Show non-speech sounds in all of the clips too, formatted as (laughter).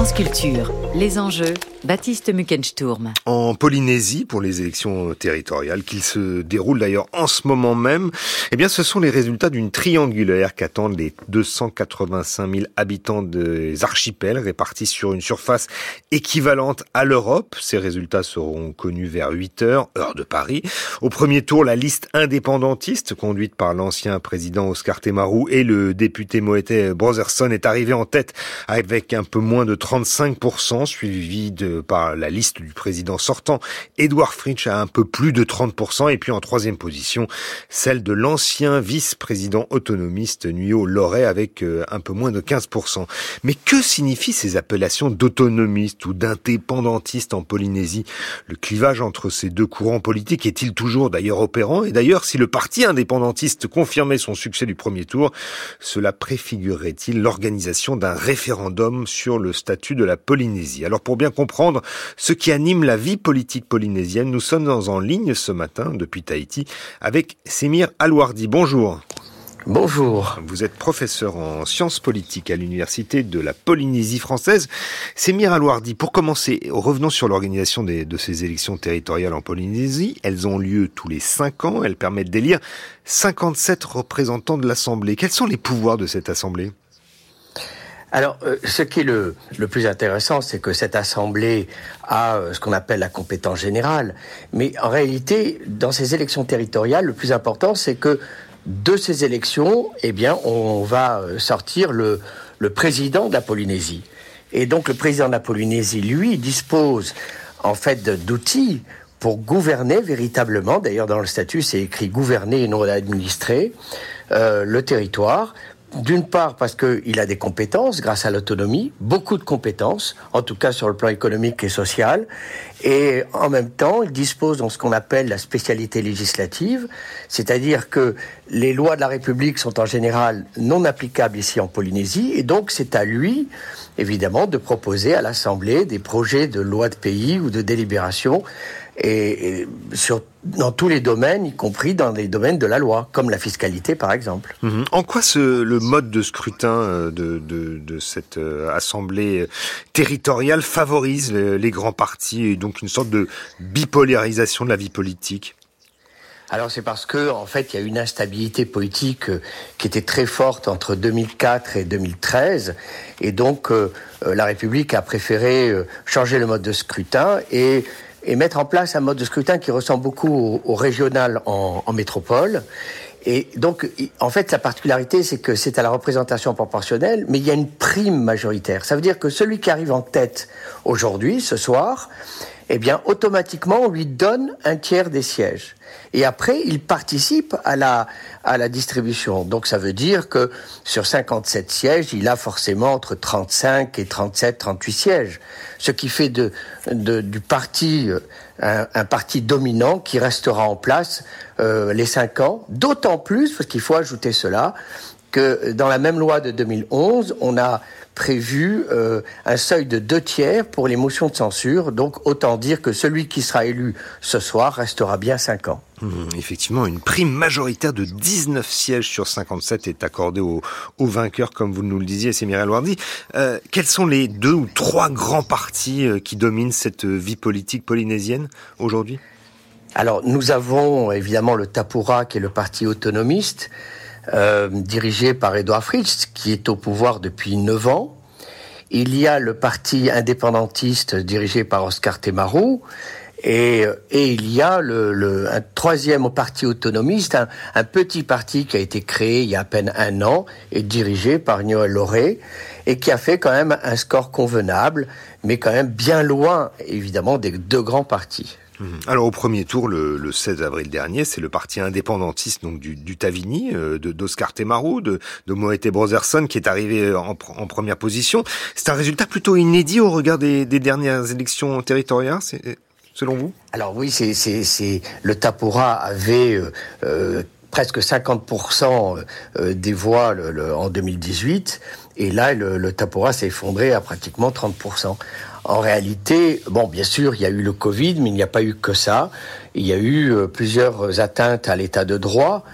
France Culture, les enjeux, Baptiste Muckensturm. En Polynésie, pour les élections territoriales, qui se déroulent d'ailleurs en ce moment même, eh bien, ce sont les résultats d'une triangulaire qu'attendent les 285 000 habitants des archipels répartis sur une surface équivalente à l'Europe. Ces résultats seront connus vers 8 heures, heure de Paris. Au premier tour, la liste indépendantiste, conduite par l'ancien président Oscar Temaru et le député Moete Brotherson, est arrivée en tête avec un peu moins de 35%, suivi de, par la liste du président sortant, Edouard Fritsch à un peu plus de 30%, et puis en troisième position, celle de l'ancien vice-président autonomiste Nuyo Loret avec euh, un peu moins de 15%. Mais que signifient ces appellations d'autonomiste ou d'indépendantiste en Polynésie? Le clivage entre ces deux courants politiques est-il toujours d'ailleurs opérant? Et d'ailleurs, si le parti indépendantiste confirmait son succès du premier tour, cela préfigurerait-il l'organisation d'un référendum sur le statut de la Polynésie? Alors pour bien comprendre ce qui anime la vie politique polynésienne, nous sommes en ligne ce matin depuis Tahiti avec Semir Alouardi. Bonjour. Bonjour. Vous êtes professeur en sciences politiques à l'université de la Polynésie française. Semir Alouardi, pour commencer, revenons sur l'organisation de ces élections territoriales en Polynésie. Elles ont lieu tous les cinq ans. Elles permettent d'élire 57 représentants de l'Assemblée. Quels sont les pouvoirs de cette Assemblée? Alors, euh, ce qui est le, plus intéressant, c'est que cette assemblée a euh, ce qu'on appelle la compétence générale. Mais en réalité, dans ces élections territoriales, le plus important, c'est que de ces élections, eh bien, on va euh, sortir le, président de la Polynésie. Et donc, le président de la Polynésie, lui, dispose en fait d'outils pour gouverner véritablement. D'ailleurs, dans le statut, c'est écrit gouverner et non administrer le territoire d'une part parce qu'il a des compétences grâce à l'autonomie, beaucoup de compétences, en tout cas sur le plan économique et social, et en même temps, il dispose de ce qu'on appelle la spécialité législative, c'est-à-dire que les lois de la République sont en général non applicables ici en Polynésie, et donc c'est à lui, évidemment, de proposer à l'Assemblée des projets de loi de pays ou de délibération et, sur, dans tous les domaines, y compris dans les domaines de la loi, comme la fiscalité par exemple. Mhm. En quoi ce, le mode de scrutin euh, de, de, de cette euh, assemblée territoriale favorise les, grands partis et donc une sorte de bipolarisation de la vie politique? Alors c'est parce que en fait il y a une instabilité politique euh, qui était très forte entre 2004 et 2013 et donc la République a préféré changer le mode de scrutin et et mettre en place un mode de scrutin qui ressemble beaucoup au, régional en, en, métropole. Et donc, en fait, la particularité, c'est que c'est à la représentation proportionnelle, mais il y a une prime majoritaire. Ça veut dire que celui qui arrive en tête aujourd'hui, ce soir, eh bien, automatiquement, on lui donne un tiers des sièges. Et après, il participe à la, à la distribution. Donc, ça veut dire que sur 57 sièges, il a forcément entre 35 et 37, 38 sièges. Ce qui fait de, de du parti euh, un, un, parti dominant qui restera en place euh, les 5 ans. D'autant plus, parce qu'il faut ajouter cela, que dans la même loi de 2011, on a prévu euh, un seuil de deux tiers pour les motions de censure. Donc autant dire que celui qui sera élu ce soir restera bien cinq ans. Mmh, effectivement, une prime majoritaire de 19 sièges sur 57 est accordée aux, vainqueurs, comme vous nous le disiez, c'est Mireille Wardy. Euh, quels sont les deux ou trois grands partis euh, qui dominent cette vie politique polynésienne aujourd'hui? Alors, nous avons évidemment le Tapura, qui est le parti autonomiste, euh, dirigé par Edouard Fritz, qui est au pouvoir depuis neuf ans. Il y a le parti indépendantiste dirigé par Oscar Temaru. Et, et il y a le, le un troisième parti autonomiste, un, un, petit parti qui a été créé il y a à peine un an et dirigé par Noël Lauré et qui a fait quand même un score convenable, mais quand même bien loin, évidemment, des deux grands partis. Mhm. Alors au premier tour, le, le 16 avril dernier, c'est le parti indépendantiste donc du, du Tavini, euh, de d'Oscar Temaru, de, de Moete Brotherson qui est arrivé en, en première position. C'est un résultat plutôt inédit au regard des, des dernières élections territoriales, selon vous? Alors oui, c'est c'est le Tapura avait euh, euh presque 50% euh, des voix le, en 2018, et là le, le Tapura s'est effondré à pratiquement 30%. En réalité, bon, bien sûr, il y a eu le Covid, mais il n'y a pas eu que ça. Il y a eu euh, plusieurs atteintes à l'état de droit,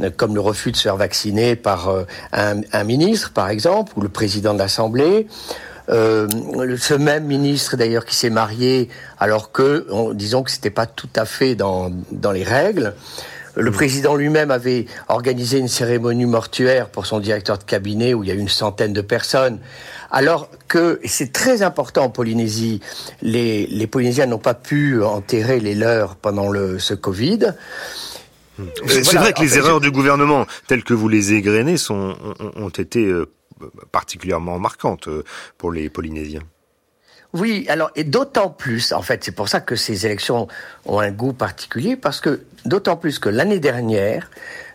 euh, comme le refus de se faire vacciner par euh, un, ministre, par exemple, ou le président de l'Assemblée. Ce même ministre d'ailleurs qui s'est marié alors que, disons que c'était pas tout à fait dans, dans les règles. Le mmh. président lui-même avait organisé une cérémonie mortuaire pour son directeur de cabinet où il y a eu une centaine de personnes. Alors que, et c'est très important en Polynésie, les, les Polynésiens n'ont pas pu enterrer les leurs pendant le, ce Covid. C'est vrai que les erreurs du gouvernement, telles que vous les égrenez, sont, ont, été euh, particulièrement marquantes euh, pour les Polynésiens. Oui, alors et d'autant plus, en fait, c'est pour ça que ces élections ont un goût particulier, parce que d'autant plus que l'année dernière,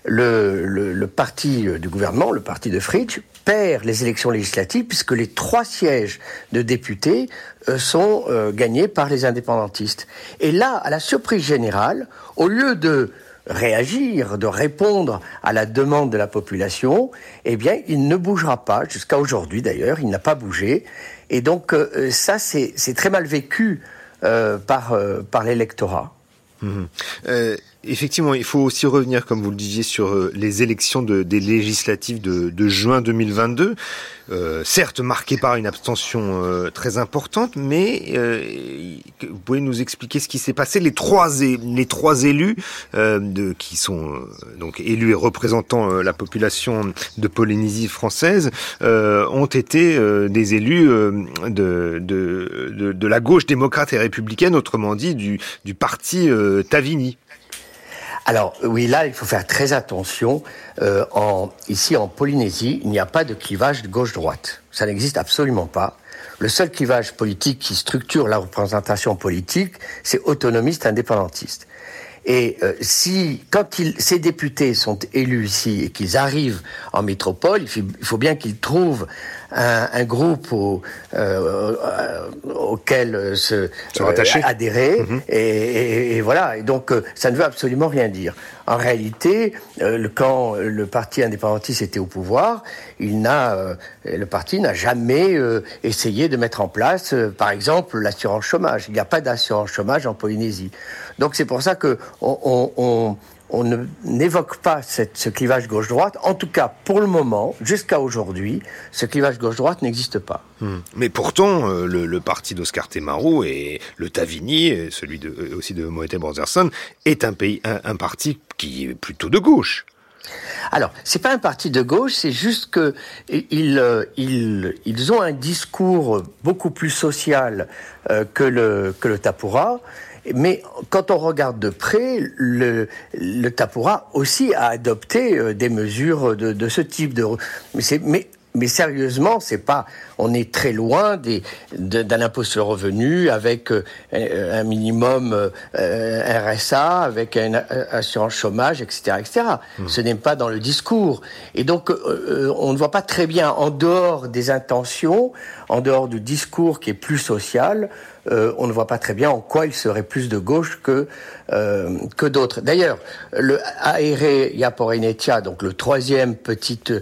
le, parti du gouvernement, le parti de Fritsch, perd les élections législatives puisque les trois sièges de députés euh, sont gagnés par les indépendantistes. Et là, à la surprise générale, au lieu de réagir, de répondre à la demande de la population, eh bien, il ne bougera pas, jusqu'à aujourd'hui d'ailleurs, il n'a pas bougé. Et donc, euh, ça, c'est très mal vécu euh, par, euh, par l'électorat. Mmh. Effectivement, il faut aussi revenir, comme vous le disiez, sur euh, les élections de, des législatives de, de juin 2022. Euh, certes marquées par une abstention euh, très importante, mais euh, vous pouvez nous expliquer ce qui s'est passé. Les trois élus de, qui sont donc élus et représentant la population de Polynésie française ont été des élus de, la gauche démocrate et républicaine, autrement dit du, du parti Tavini. Alors oui, là, il faut faire très attention. Euh, en, ici, en Polynésie, il n'y a pas de clivage de gauche-droite. Ça n'existe absolument pas. Le seul clivage politique qui structure la représentation politique, c'est autonomiste indépendantiste. Et euh, si, quand ces députés sont élus ici et qu'ils arrivent en métropole, il faut bien qu'ils trouvent un, un groupe au, euh, auquel se, euh, adhérer. Mhm. et, et, voilà. Et donc, euh, ça ne veut absolument rien dire. En réalité, quand le parti indépendantiste était au pouvoir, il n'a, le parti n'a jamais essayé de mettre en place, par exemple, l'assurance chômage. Il n'y a pas d'assurance chômage en Polynésie. Donc c'est pour ça que on, on, on n'évoque pas cette, ce clivage gauche-droite. En tout cas, pour le moment, jusqu'à aujourd'hui, ce clivage gauche-droite n'existe pas. Hmm. Mais pourtant, euh, le, le, parti d'Oscar Temaru et le Tavini, et celui de, euh, aussi de Moete Brotherson, est un, pays, un, un parti qui est plutôt de gauche. Alors, c'est pas un parti de gauche, c'est juste que ils, euh, ils, ils, ont un discours beaucoup plus social euh, que le que le Tapura. Mais quand on regarde de près, le, le Tapura aussi a adopté euh, des mesures de, de ce type de. Mais, mais mais sérieusement, c'est pas. On est très loin des, d'un impôt sur le revenu avec euh, un minimum euh, RSA, avec une assurance chômage, etc., etc. Mmh. Ce n'est pas dans le discours. Et donc, euh, on ne voit pas très bien en dehors des intentions, en dehors du discours qui est plus social, euh, on ne voit pas très bien en quoi il serait plus de gauche que euh, que d'autres. D'ailleurs, le Aere Yaporenetia, donc le troisième petit euh,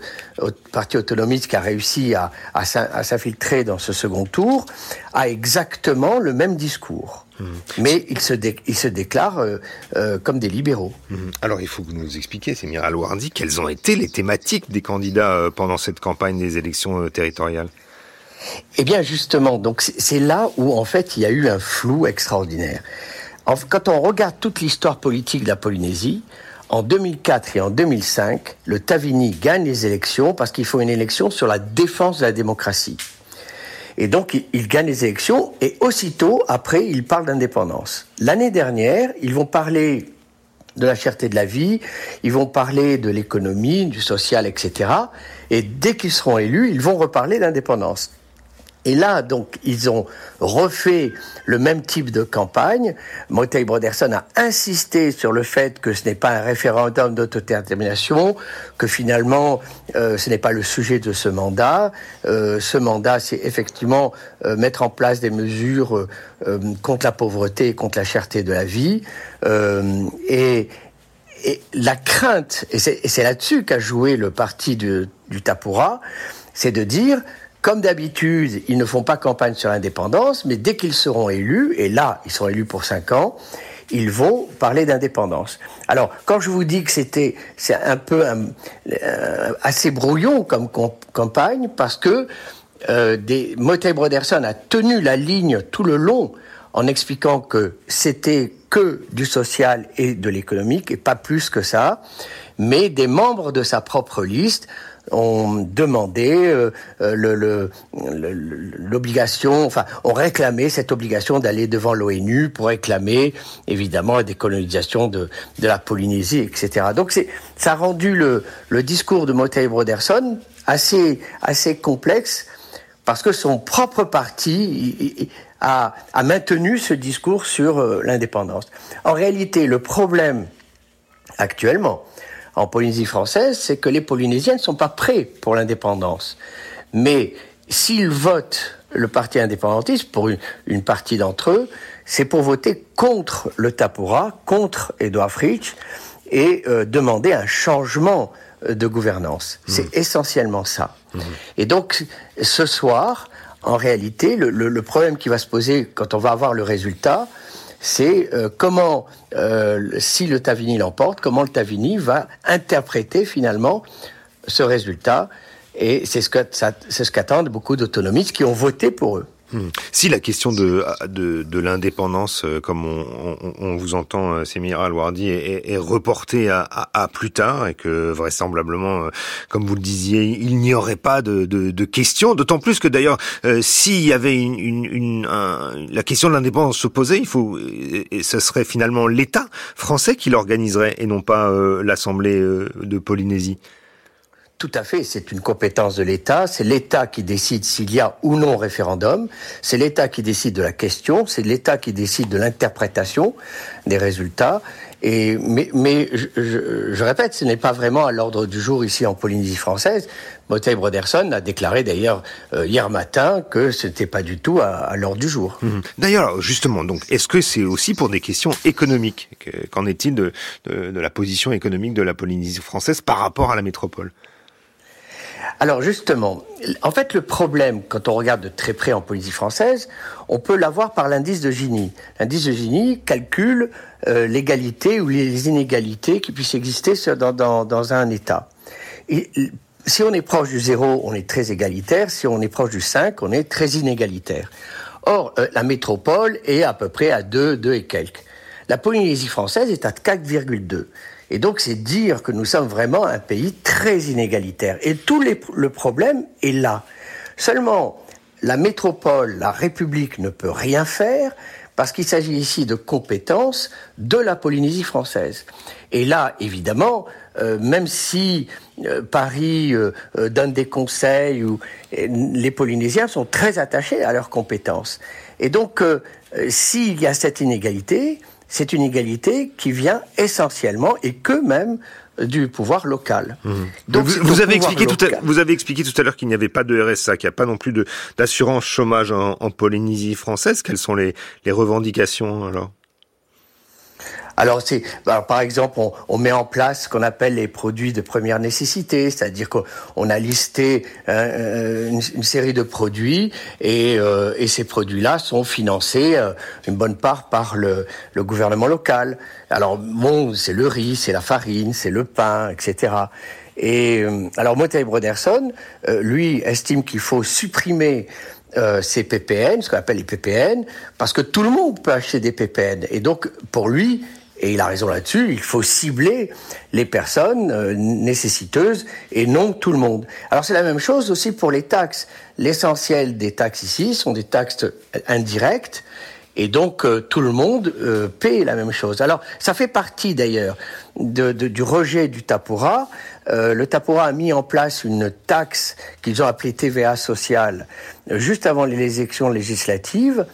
parti autonomiste qui a réussi à, à, s'infiltrer dans ce second tour, a exactement le même discours. Mmh. Mais il se, il se déclare euh, euh, comme des libéraux. Mmh. Alors il faut que vous nous expliquiez, c'est Miral Wardi, quelles ont été les thématiques des candidats euh, pendant cette campagne des élections territoriales? Eh bien, justement, donc c'est là où en fait il y a eu un flou extraordinaire. Quand on regarde toute l'histoire politique de la Polynésie, en 2004 et en 2005, le Tavini gagne les élections parce qu'il faut une élection sur la défense de la démocratie. Et donc, il gagne les élections et aussitôt, après, il parle d'indépendance. L'année dernière, ils vont parler de la cherté de la vie, ils vont parler de l'économie, du social, etc. Et dès qu'ils seront élus, ils vont reparler d'indépendance. Et là, donc, ils ont refait le même type de campagne. Motei Broderson a insisté sur le fait que ce n'est pas un référendum d'autodétermination, que finalement, euh, ce n'est pas le sujet de ce mandat. Euh, ce mandat, c'est effectivement euh, mettre en place des mesures contre la pauvreté et contre la cherté de la vie. Et, la crainte, et c'est là-dessus qu'a joué le parti de, du Tapura, c'est de dire comme d'habitude, ils ne font pas campagne sur l'indépendance, mais dès qu'ils seront élus, et là, ils seront élus pour cinq ans, ils vont parler d'indépendance. Alors, quand je vous dis que c'était, c'est un peu assez brouillon comme campagne, parce que euh, Broderson a tenu la ligne tout le long en expliquant que c'était que du social et de l'économique et pas plus que ça. Mais des membres de sa propre liste ont demandé euh, euh, l'obligation, enfin, ont réclamé cette obligation d'aller devant l'ONU pour réclamer, évidemment, la décolonisation de, la Polynésie, etc. Donc, ça a rendu le, le discours de Motei Broderson assez, assez complexe parce que son propre parti a, a maintenu ce discours sur euh, l'indépendance. En réalité, le problème actuellement, en Polynésie française, c'est que les Polynésiens ne sont pas prêts pour l'indépendance. Mais s'ils votent le parti indépendantiste, pour une, partie d'entre eux, c'est pour voter contre le Tapura, contre Edouard Fritsch, et euh, demander un changement euh, de gouvernance. Mmh. C'est essentiellement ça. Mmh. Et donc, ce soir, en réalité, le, le, problème qui va se poser quand on va avoir le résultat, c'est euh, comment, euh, si le Tavini l'emporte, comment le Tavini va interpréter finalement ce résultat. Et c'est ce qu'attendent ce beaucoup d'autonomistes qui ont voté pour eux. Hmm. Si la question de, de, de l'indépendance, euh, comme on, on, on, vous entend, euh, Semira Alwardi, est, est, reportée à, à, à, plus tard et que vraisemblablement, euh, comme vous le disiez, il n'y aurait pas de, de, de questions. D'autant plus que d'ailleurs, s'il y avait une, une, une la question de l'indépendance se posait, il faut, et ce serait finalement l'État français qui l'organiserait et non pas l'Assemblée de Polynésie. Tout à fait, c'est une compétence de l'État, c'est l'État qui décide s'il y a ou non référendum, c'est l'État qui décide de la question, c'est l'État qui décide de l'interprétation des résultats. Et, mais, mais je, je, répète, ce n'est pas vraiment à l'ordre du jour ici en Polynésie française. Motei Broderson a déclaré d'ailleurs euh, hier matin que ce n'était pas du tout à, l'ordre du jour. Mmh. D'ailleurs, justement, donc, est-ce que c'est aussi pour des questions économiques Qu'en est-il de, de, de la position économique de la Polynésie française par rapport à la métropole? Alors justement, en fait, le problème, quand on regarde de très près en Polynésie française, on peut l'avoir par l'indice de Gini. L'indice de Gini calcule euh, l'égalité ou les inégalités qui puissent exister dans, dans, dans un État. Et, si on est proche du zéro, on est très égalitaire. Si on est proche du 5, on est très inégalitaire. Or, euh, la métropole est à peu près à 2, 2 et quelques. La Polynésie française est à 4,2. Et donc, c'est dire que nous sommes vraiment un pays très inégalitaire. Et tout le problème est là. Seulement, la métropole, la République ne peut rien faire parce qu'il s'agit ici de compétences de la Polynésie française. Et là, évidemment, euh, même si euh, Paris euh, donne des conseils, ou, les Polynésiens sont très attachés à leurs compétences. Et donc, s'il y a cette inégalité, c'est une égalité qui vient essentiellement et que même du pouvoir local. Mmh. Donc, vous, avez expliqué tout à, vous avez expliqué tout à l'heure qu'il n'y avait pas de RSA, qu'il n'y a pas non plus d'assurance chômage en, en, Polynésie française. Quelles sont les, les revendications alors? Alors, c'est, par exemple, on, met en place ce qu'on appelle les produits de première nécessité, c'est-à-dire qu'on a listé hein, euh, une, série de produits et, euh, et ces produits-là sont financés euh, une bonne part par le, le gouvernement local. Alors, bon, c'est le riz, c'est la farine, c'est le pain, etc. Et alors, Montaigne Broderson, lui, estime qu'il faut supprimer euh, ces PPN, ce qu'on appelle les PPN, parce que tout le monde peut acheter des PPN. Et donc, pour lui, et il a raison là-dessus, il faut cibler les personnes euh, nécessiteuses et non tout le monde. Alors c'est la même chose aussi pour les taxes. L'essentiel des taxes ici sont des taxes indirectes et donc euh, tout le monde euh, paie la même chose. Alors ça fait partie d'ailleurs de, du rejet du Tapura. le Tapura a mis en place une taxe qu'ils ont appelée TVA sociale juste avant les élections législatives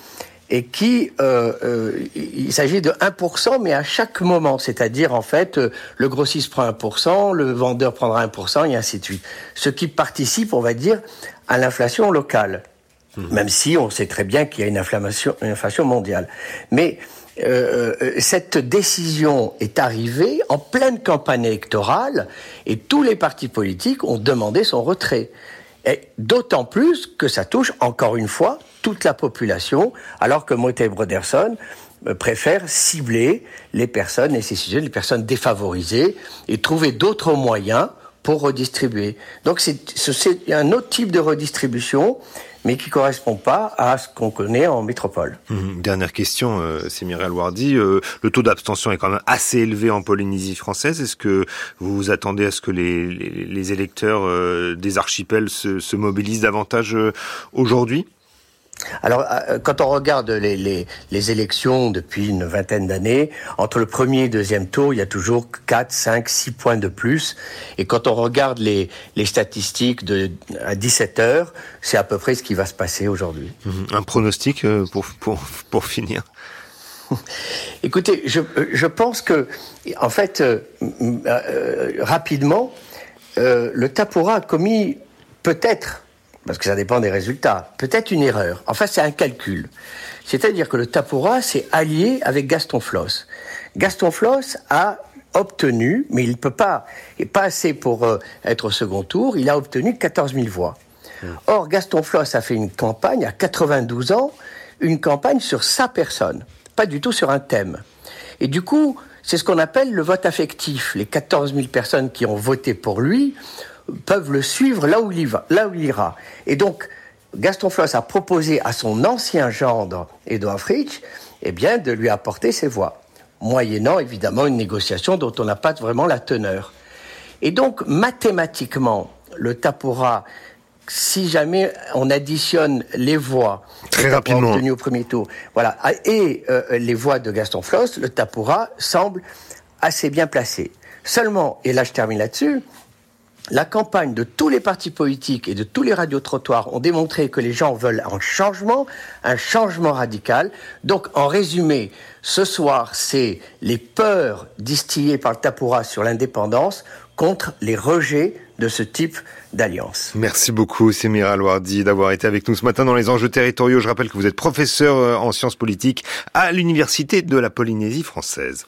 et qui, euh, euh, il s'agit de 1%, mais à chaque moment, c'est-à-dire en fait, euh, le grossiste prend 1%, le vendeur prendra 1%, et ainsi de suite. Ce qui participe, on va dire, à l'inflation locale, mmh. même si on sait très bien qu'il y a une inflation, une inflation mondiale. Mais euh, euh, cette décision est arrivée en pleine campagne électorale, et tous les partis politiques ont demandé son retrait. Et d'autant plus que ça touche, encore une fois, toute la population, alors que Moté Broderson euh, préfère cibler les personnes nécessiteuses, les personnes défavorisées, et trouver d'autres moyens pour redistribuer. Donc c'est un autre type de redistribution mais qui correspond pas à ce qu'on connaît en métropole. Mmh. Dernière question, euh, c'est Mireille. Euh, le taux d'abstention est quand même assez élevé en Polynésie française. Est-ce que vous vous attendez à ce que les, les, électeurs euh, des archipels se, se mobilisent davantage euh, aujourd'hui? Alors, euh, quand on regarde les, les, les élections depuis une vingtaine d'années, entre le premier et le deuxième tour, il y a toujours 4, 5, 6 points de plus. Et quand on regarde les, les statistiques de, à 17 heures, c'est à peu près ce qui va se passer aujourd'hui. Un pronostic euh, pour, pour, pour finir (laughs) Écoutez, je, je pense que, en fait, euh, euh, rapidement, euh, le Tapura a commis peut-être parce que ça dépend des résultats. Peut-être une erreur. Enfin, c'est un calcul. C'est-à-dire que le Tapura s'est allié avec Gaston Floss. Gaston Floss a obtenu, mais il ne peut pas, et pas assez pour euh, être au second tour, il a obtenu 14 000 voix. Or, Gaston Floss a fait une campagne à 92 ans, une campagne sur sa personne, pas du tout sur un thème. Et du coup, c'est ce qu'on appelle le vote affectif. Les 14 000 personnes qui ont voté pour lui peuvent le suivre là où il, va, là où il ira. Et donc, Gaston Floss a proposé à son ancien gendre, Edouard Fritsch, eh bien, de lui apporter ses voix, moyennant évidemment une négociation dont on n'a pas vraiment la teneur. Et donc, mathématiquement, le Tapura, si jamais on additionne les voix très rapidement obtenues au premier tour, voilà, et euh, les voix de Gaston Floss, le Tapura semble assez bien placé. Seulement, et là je termine là-dessus, la campagne de tous les partis politiques et de tous les radiotrottoirs ont démontré que les gens veulent un changement, un changement radical. Donc, en résumé, ce soir, c'est les peurs distillées par le Tapura sur l'indépendance contre les rejets de ce type d'alliance. Merci beaucoup, Sémir Alouardi, d'avoir été avec nous ce matin dans les enjeux territoriaux. Je rappelle que vous êtes professeur en sciences politiques à l'Université de la Polynésie française.